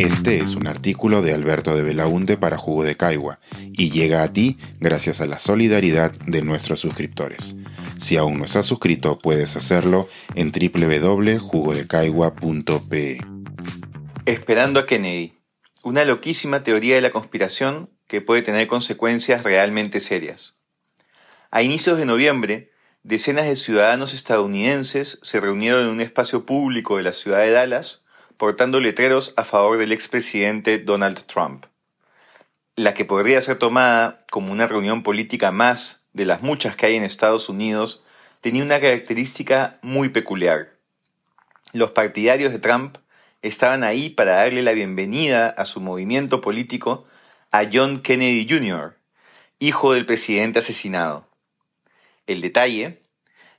Este es un artículo de Alberto de Belaunte para Jugo de Caigua y llega a ti gracias a la solidaridad de nuestros suscriptores. Si aún no estás suscrito, puedes hacerlo en www.jugodecaigua.pe. Esperando a Kennedy. Una loquísima teoría de la conspiración que puede tener consecuencias realmente serias. A inicios de noviembre, decenas de ciudadanos estadounidenses se reunieron en un espacio público de la ciudad de Dallas portando letreros a favor del expresidente Donald Trump. La que podría ser tomada como una reunión política más de las muchas que hay en Estados Unidos tenía una característica muy peculiar. Los partidarios de Trump estaban ahí para darle la bienvenida a su movimiento político a John Kennedy Jr., hijo del presidente asesinado. El detalle,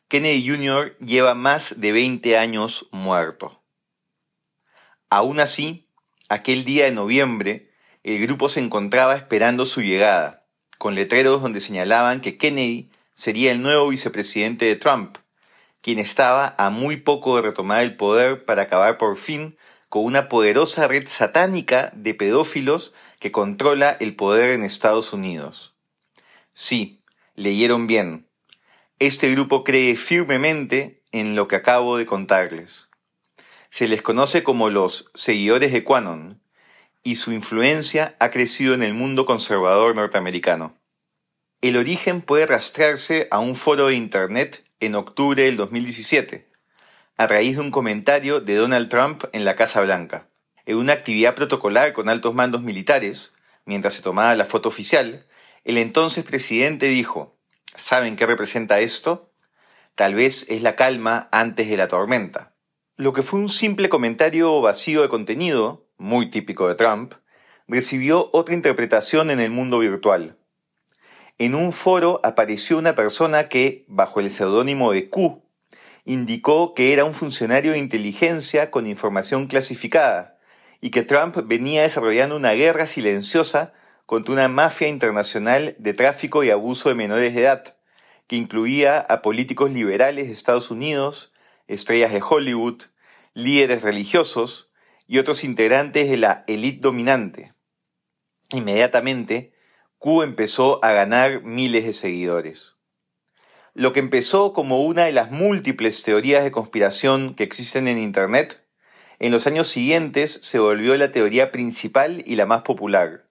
Kennedy Jr. lleva más de 20 años muerto. Aún así, aquel día de noviembre, el grupo se encontraba esperando su llegada, con letreros donde señalaban que Kennedy sería el nuevo vicepresidente de Trump, quien estaba a muy poco de retomar el poder para acabar por fin con una poderosa red satánica de pedófilos que controla el poder en Estados Unidos. Sí, leyeron bien. Este grupo cree firmemente en lo que acabo de contarles. Se les conoce como los seguidores de Quanon, y su influencia ha crecido en el mundo conservador norteamericano. El origen puede rastrearse a un foro de Internet en octubre del 2017, a raíz de un comentario de Donald Trump en la Casa Blanca. En una actividad protocolar con altos mandos militares, mientras se tomaba la foto oficial, el entonces presidente dijo, ¿Saben qué representa esto? Tal vez es la calma antes de la tormenta. Lo que fue un simple comentario vacío de contenido, muy típico de Trump, recibió otra interpretación en el mundo virtual. En un foro apareció una persona que, bajo el seudónimo de Q, indicó que era un funcionario de inteligencia con información clasificada y que Trump venía desarrollando una guerra silenciosa contra una mafia internacional de tráfico y abuso de menores de edad, que incluía a políticos liberales de Estados Unidos, estrellas de Hollywood, líderes religiosos y otros integrantes de la élite dominante. Inmediatamente, Q empezó a ganar miles de seguidores. Lo que empezó como una de las múltiples teorías de conspiración que existen en Internet, en los años siguientes se volvió la teoría principal y la más popular.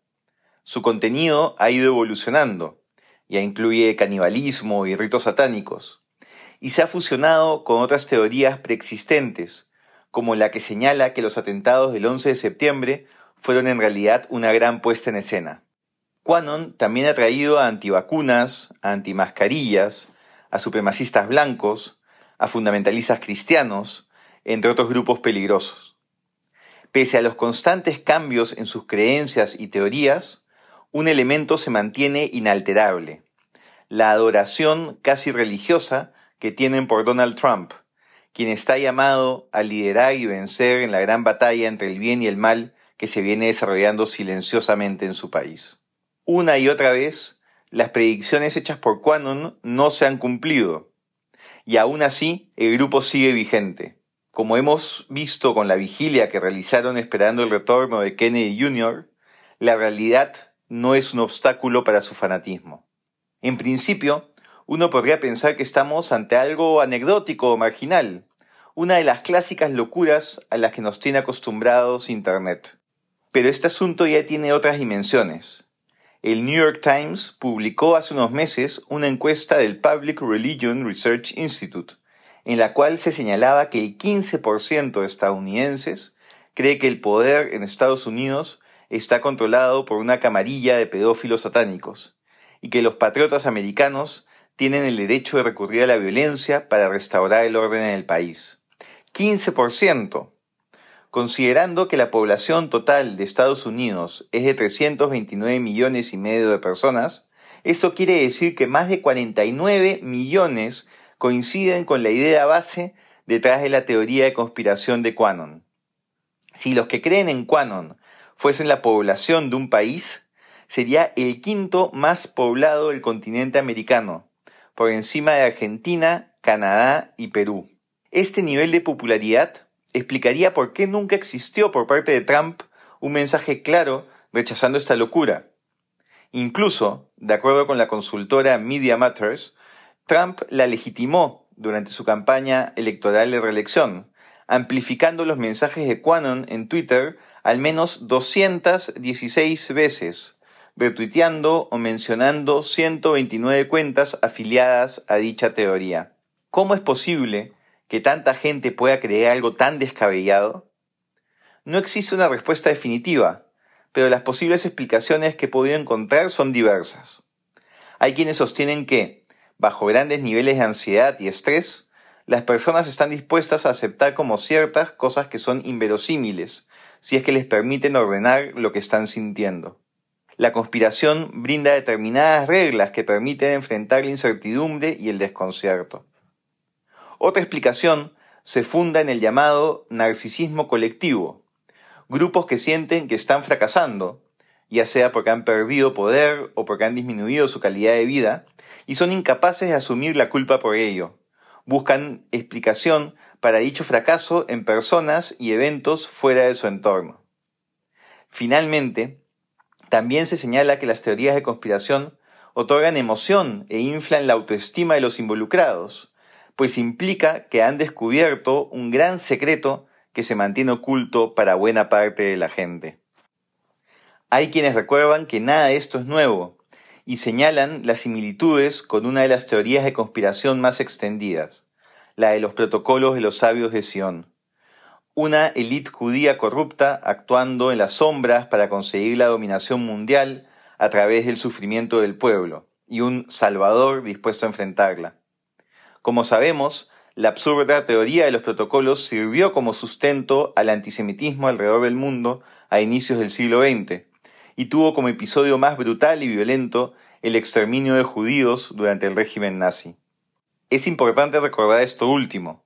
Su contenido ha ido evolucionando, ya incluye canibalismo y ritos satánicos, y se ha fusionado con otras teorías preexistentes, como la que señala que los atentados del 11 de septiembre fueron en realidad una gran puesta en escena. Quanon también ha traído a antivacunas, a antimascarillas, a supremacistas blancos, a fundamentalistas cristianos, entre otros grupos peligrosos. Pese a los constantes cambios en sus creencias y teorías, un elemento se mantiene inalterable, la adoración casi religiosa que tienen por Donald Trump, quien está llamado a liderar y vencer en la gran batalla entre el bien y el mal que se viene desarrollando silenciosamente en su país. Una y otra vez, las predicciones hechas por Quanon no se han cumplido, y aún así el grupo sigue vigente. Como hemos visto con la vigilia que realizaron esperando el retorno de Kennedy Jr., la realidad no es un obstáculo para su fanatismo. En principio, uno podría pensar que estamos ante algo anecdótico o marginal, una de las clásicas locuras a las que nos tiene acostumbrados Internet. Pero este asunto ya tiene otras dimensiones. El New York Times publicó hace unos meses una encuesta del Public Religion Research Institute, en la cual se señalaba que el 15% de estadounidenses cree que el poder en Estados Unidos está controlado por una camarilla de pedófilos satánicos y que los patriotas americanos tienen el derecho de recurrir a la violencia para restaurar el orden en el país. 15%. Considerando que la población total de Estados Unidos es de 329 millones y medio de personas, esto quiere decir que más de 49 millones coinciden con la idea base detrás de la teoría de conspiración de Quanon. Si los que creen en Quanon fuesen la población de un país, sería el quinto más poblado del continente americano, por encima de Argentina, Canadá y Perú. Este nivel de popularidad explicaría por qué nunca existió por parte de Trump un mensaje claro rechazando esta locura. Incluso, de acuerdo con la consultora Media Matters, Trump la legitimó durante su campaña electoral de reelección, amplificando los mensajes de Quanon en Twitter al menos 216 veces, retuiteando o mencionando 129 cuentas afiliadas a dicha teoría. ¿Cómo es posible que tanta gente pueda creer algo tan descabellado? No existe una respuesta definitiva, pero las posibles explicaciones que he podido encontrar son diversas. Hay quienes sostienen que, bajo grandes niveles de ansiedad y estrés, las personas están dispuestas a aceptar como ciertas cosas que son inverosímiles, si es que les permiten ordenar lo que están sintiendo. La conspiración brinda determinadas reglas que permiten enfrentar la incertidumbre y el desconcierto. Otra explicación se funda en el llamado narcisismo colectivo, grupos que sienten que están fracasando, ya sea porque han perdido poder o porque han disminuido su calidad de vida, y son incapaces de asumir la culpa por ello. Buscan explicación para dicho fracaso en personas y eventos fuera de su entorno. Finalmente, también se señala que las teorías de conspiración otorgan emoción e inflan la autoestima de los involucrados, pues implica que han descubierto un gran secreto que se mantiene oculto para buena parte de la gente. Hay quienes recuerdan que nada de esto es nuevo y señalan las similitudes con una de las teorías de conspiración más extendidas, la de los protocolos de los sabios de Sion. Una élite judía corrupta actuando en las sombras para conseguir la dominación mundial a través del sufrimiento del pueblo, y un Salvador dispuesto a enfrentarla. Como sabemos, la absurda teoría de los protocolos sirvió como sustento al antisemitismo alrededor del mundo a inicios del siglo XX y tuvo como episodio más brutal y violento el exterminio de judíos durante el régimen nazi. Es importante recordar esto último.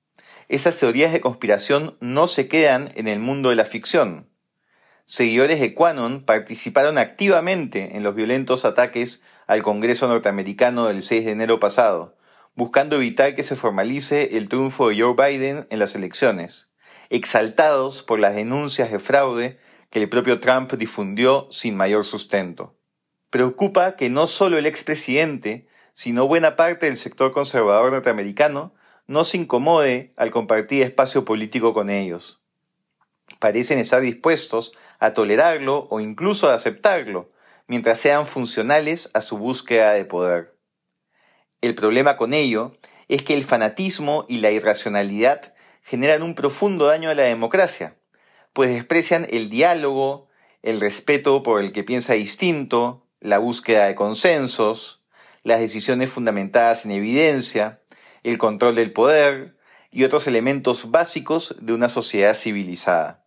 Estas teorías de conspiración no se quedan en el mundo de la ficción. Seguidores de Quanon participaron activamente en los violentos ataques al Congreso norteamericano del 6 de enero pasado, buscando evitar que se formalice el triunfo de Joe Biden en las elecciones, exaltados por las denuncias de fraude que el propio Trump difundió sin mayor sustento. Preocupa que no solo el expresidente, sino buena parte del sector conservador norteamericano no se incomode al compartir espacio político con ellos. Parecen estar dispuestos a tolerarlo o incluso a aceptarlo, mientras sean funcionales a su búsqueda de poder. El problema con ello es que el fanatismo y la irracionalidad generan un profundo daño a la democracia, pues desprecian el diálogo, el respeto por el que piensa distinto, la búsqueda de consensos, las decisiones fundamentadas en evidencia, el control del poder y otros elementos básicos de una sociedad civilizada.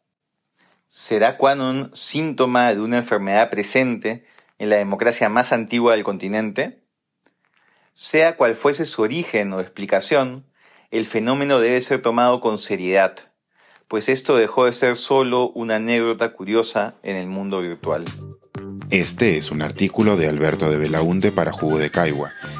¿Será Quanon síntoma de una enfermedad presente en la democracia más antigua del continente? Sea cual fuese su origen o explicación, el fenómeno debe ser tomado con seriedad, pues esto dejó de ser solo una anécdota curiosa en el mundo virtual. Este es un artículo de Alberto de Belaunte para Jugo de Caigua